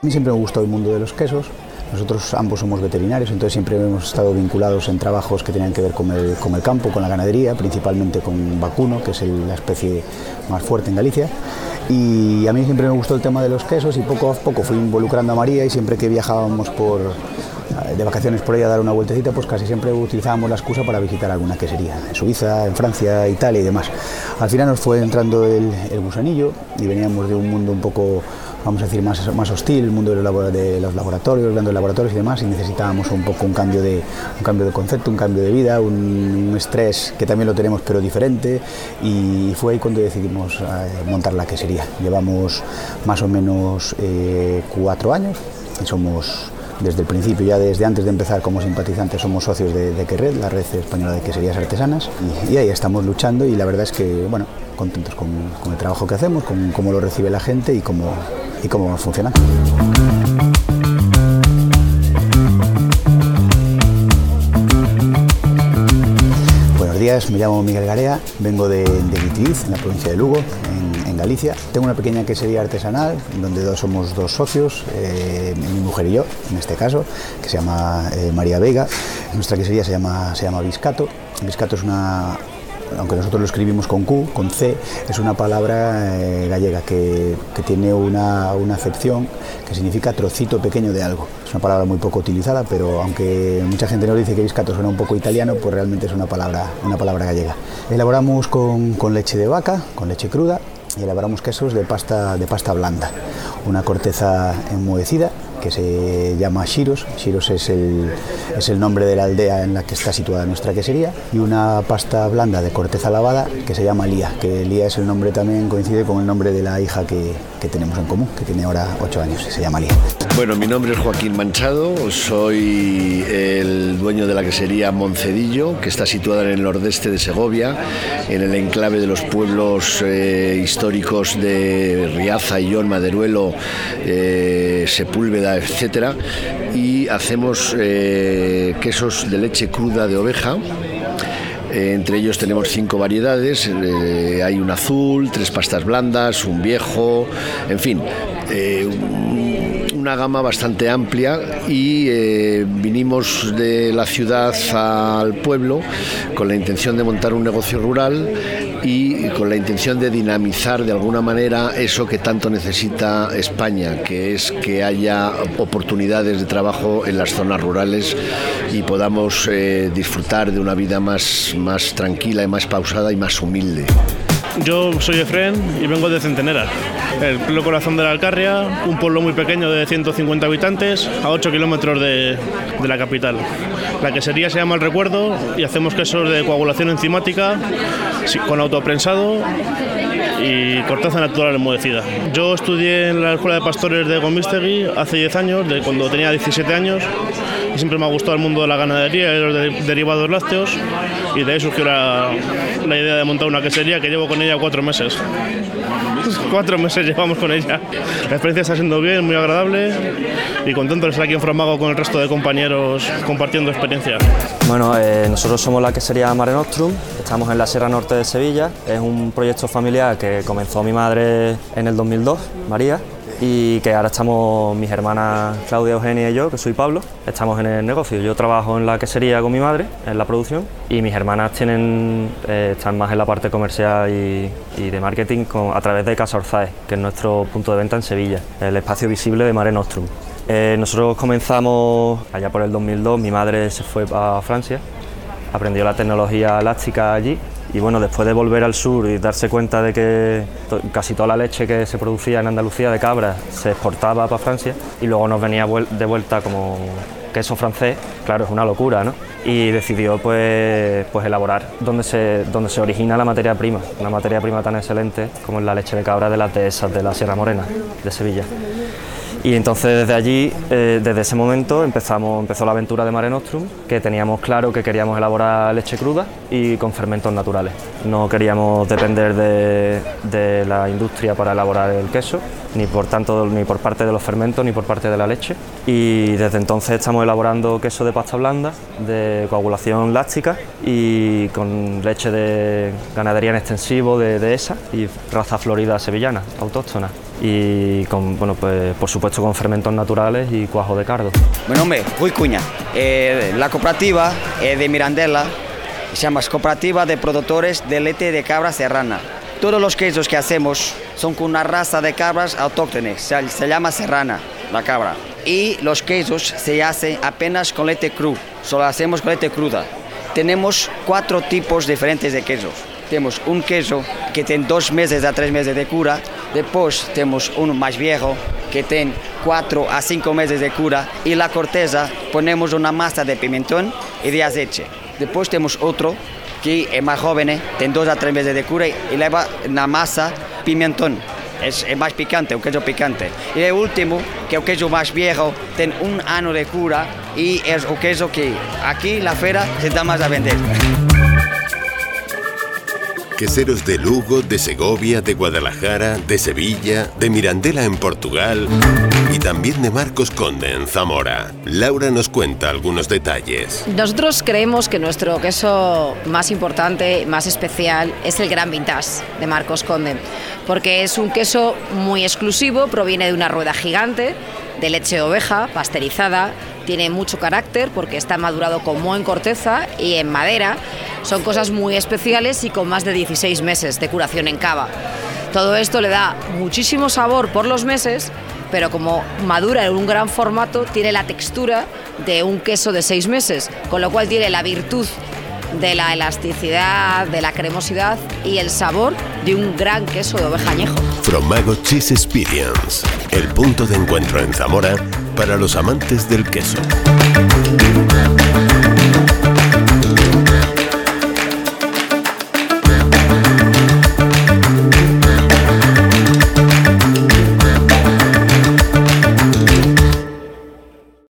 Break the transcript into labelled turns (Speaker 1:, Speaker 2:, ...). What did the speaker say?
Speaker 1: A mí siempre me gustó el mundo de los quesos. Nosotros ambos somos veterinarios, entonces siempre hemos estado vinculados en trabajos que tenían que ver con el, con el campo, con la ganadería, principalmente con vacuno, que es la especie más fuerte en Galicia. Y a mí siempre me gustó el tema de los quesos y poco a poco fui involucrando a María y siempre que viajábamos por, de vacaciones por ahí a dar una vueltecita, pues casi siempre utilizábamos la excusa para visitar alguna quesería, en Suiza, en Francia, Italia y demás. Al final nos fue entrando el, el gusanillo y veníamos de un mundo un poco, vamos a decir, más, más hostil, el mundo de los, laboratorios, grandes laboratorios y demás, y necesitábamos un poco un cambio de, un cambio de concepto, un cambio de vida, un, un estrés que también lo tenemos pero diferente, y fue ahí cuando decidimos eh, montar la quesería. Llevamos más o menos eh, cuatro años y somos desde el principio, ya desde antes de empezar como simpatizantes, somos socios de, de Querred, la red española de queserías artesanas, y, ahí estamos luchando y la verdad es que, bueno, contentos con, el trabajo que hacemos, con cómo lo recibe la gente y cómo, y cómo vamos funcionando. Buenos días, me llamo Miguel Garea, vengo de, de en la provincia de Lugo, Tengo una pequeña quesería artesanal, donde dos, somos dos socios, eh, mi mujer y yo, en este caso, que se llama eh, María Vega. Nuestra quesería se llama, se llama Biscato. Biscato es una, aunque nosotros lo escribimos con Q, con C, es una palabra eh, gallega que, que tiene una, una acepción que significa trocito pequeño de algo. Es una palabra muy poco utilizada, pero aunque mucha gente nos dice que biscato suena un poco italiano, pues realmente es una palabra, una palabra gallega. Elaboramos con, con leche de vaca, con leche cruda, y elaboramos quesos de pasta, de pasta blanda, una corteza enmohecida que se llama Shiros. Shiros es el, es el nombre de la aldea en la que está situada nuestra quesería. Y una pasta blanda de corteza lavada que se llama Lía, que Lía es el nombre también, coincide con el nombre de la hija que, que tenemos en común, que tiene ahora 8 años, se llama Lía.
Speaker 2: Bueno, mi nombre es Joaquín Manchado, soy el dueño de la quesería Moncedillo, que está situada en el nordeste de Segovia, en el enclave de los pueblos eh, históricos de Riaza, Illón, Maderuelo, eh, Sepúlveda, etcétera, y hacemos eh, quesos de leche cruda de oveja. Eh, entre ellos tenemos cinco variedades, eh, hay un azul, tres pastas blandas, un viejo, en fin, una gama bastante amplia y eh, vinimos de la ciudad al pueblo con la intención de montar un negocio rural y con la intención de dinamizar de alguna manera eso que tanto necesita España, que es que haya oportunidades de trabajo en las zonas rurales y podamos eh, disfrutar de una vida más, más tranquila y más pausada y más humilde.
Speaker 3: Yo soy Efren y vengo de Centenera, el pleno corazón de la Alcarria, un pueblo muy pequeño de 150 habitantes a 8 kilómetros de, de la capital. La quesería se llama El Recuerdo y hacemos quesos de coagulación enzimática con autoprensado y corteza natural enmohecida. Yo estudié en la Escuela de Pastores de Gomistegui hace 10 años, de cuando tenía 17 años, siempre me ha gustado el mundo de la ganadería y los de- derivados lácteos, y de ahí surgió la, la idea de montar una quesería que llevo con ella cuatro meses. Cuatro meses llevamos con ella. La experiencia está siendo bien, muy agradable y contento de estar aquí en Framago con el resto de compañeros compartiendo experiencia.
Speaker 4: Bueno, eh, nosotros somos la quesería Mare Nostrum, estamos en la Sierra Norte de Sevilla. Es un proyecto familiar que comenzó mi madre en el 2002, María, y que ahora estamos mis hermanas Claudia, Eugenia y yo, que soy Pablo, estamos en el negocio. Yo trabajo en la quesería con mi madre, en la producción, y mis hermanas tienen, eh, están más en la parte comercial y, de marketing a través de Casa Orzae, que es nuestro punto de venta en Sevilla, el espacio visible de Mare Nostrum. Eh, nosotros comenzamos allá por el 2002, mi madre se fue a Francia, aprendió la tecnología elástica allí y bueno, después de volver al sur y darse cuenta de que casi toda la leche que se producía en Andalucía de cabra se exportaba para Francia y luego nos venía de vuelta como queso francés, claro, es una locura, ¿no? Y decidió pues, pues elaborar donde se, donde se origina la materia prima, una materia prima tan excelente como es la leche de cabra de las dehesas de la Sierra Morena, de Sevilla. Y entonces desde allí, eh, desde ese momento, empezamos, empezó la aventura de Mare Nostrum, que teníamos claro que queríamos elaborar leche cruda y con fermentos naturales. No queríamos depender de, de la industria para elaborar el queso, ni por tanto ni por parte de los fermentos ni por parte de la leche. Y desde entonces estamos elaborando queso de pasta blanda, de coagulación láctica y con leche de ganadería en extensivo de, de esa y raza florida sevillana, autóctona. Y con, bueno, pues, por supuesto con fermentos naturales y cuajo de cardo.
Speaker 5: Mi nombre es Rui Cuña. Eh, la cooperativa es de Mirandela, se llama Cooperativa de Productores de Leche de Cabra Serrana. Todos los quesos que hacemos son con una raza de cabras autóctones, se, se llama serrana, la cabra. Y los quesos se hacen apenas con leche cru, solo hacemos con leche cruda. Tenemos cuatro tipos diferentes de quesos. Tenemos un queso que tiene dos meses a tres meses de cura, después tenemos uno más viejo que tiene cuatro a cinco meses de cura y la corteza ponemos una masa de pimentón y de aceite. Después tenemos otro que es más joven, tiene dos a tres meses de cura y lleva una masa pimentón. Es, es, más picante, un queso picante. Y el último, que es el queso más viejo, tiene un año de cura y es un queso que aquí en la feria se da más a vender.
Speaker 6: Queseros de Lugo, de Segovia, de Guadalajara, de Sevilla, de Mirandela en Portugal y también de Marcos Conde en Zamora. Laura nos cuenta algunos detalles.
Speaker 7: Nosotros creemos que nuestro queso más importante, más especial, es el Gran Vintage de Marcos Conde, porque es un queso muy exclusivo, proviene de una rueda gigante de leche de oveja pasteurizada, tiene mucho carácter porque está madurado con moho en corteza y en madera. Son cosas muy especiales y con más de 16 meses de curación en cava. Todo esto le da muchísimo sabor por los meses, pero como madura en un gran formato, tiene la textura de un queso de 6 meses, con lo cual tiene la virtud de la elasticidad, de la cremosidad y el sabor de un gran queso de oveja añejo.
Speaker 6: Fromago Cheese Experience, el punto de encuentro en Zamora para los amantes del queso.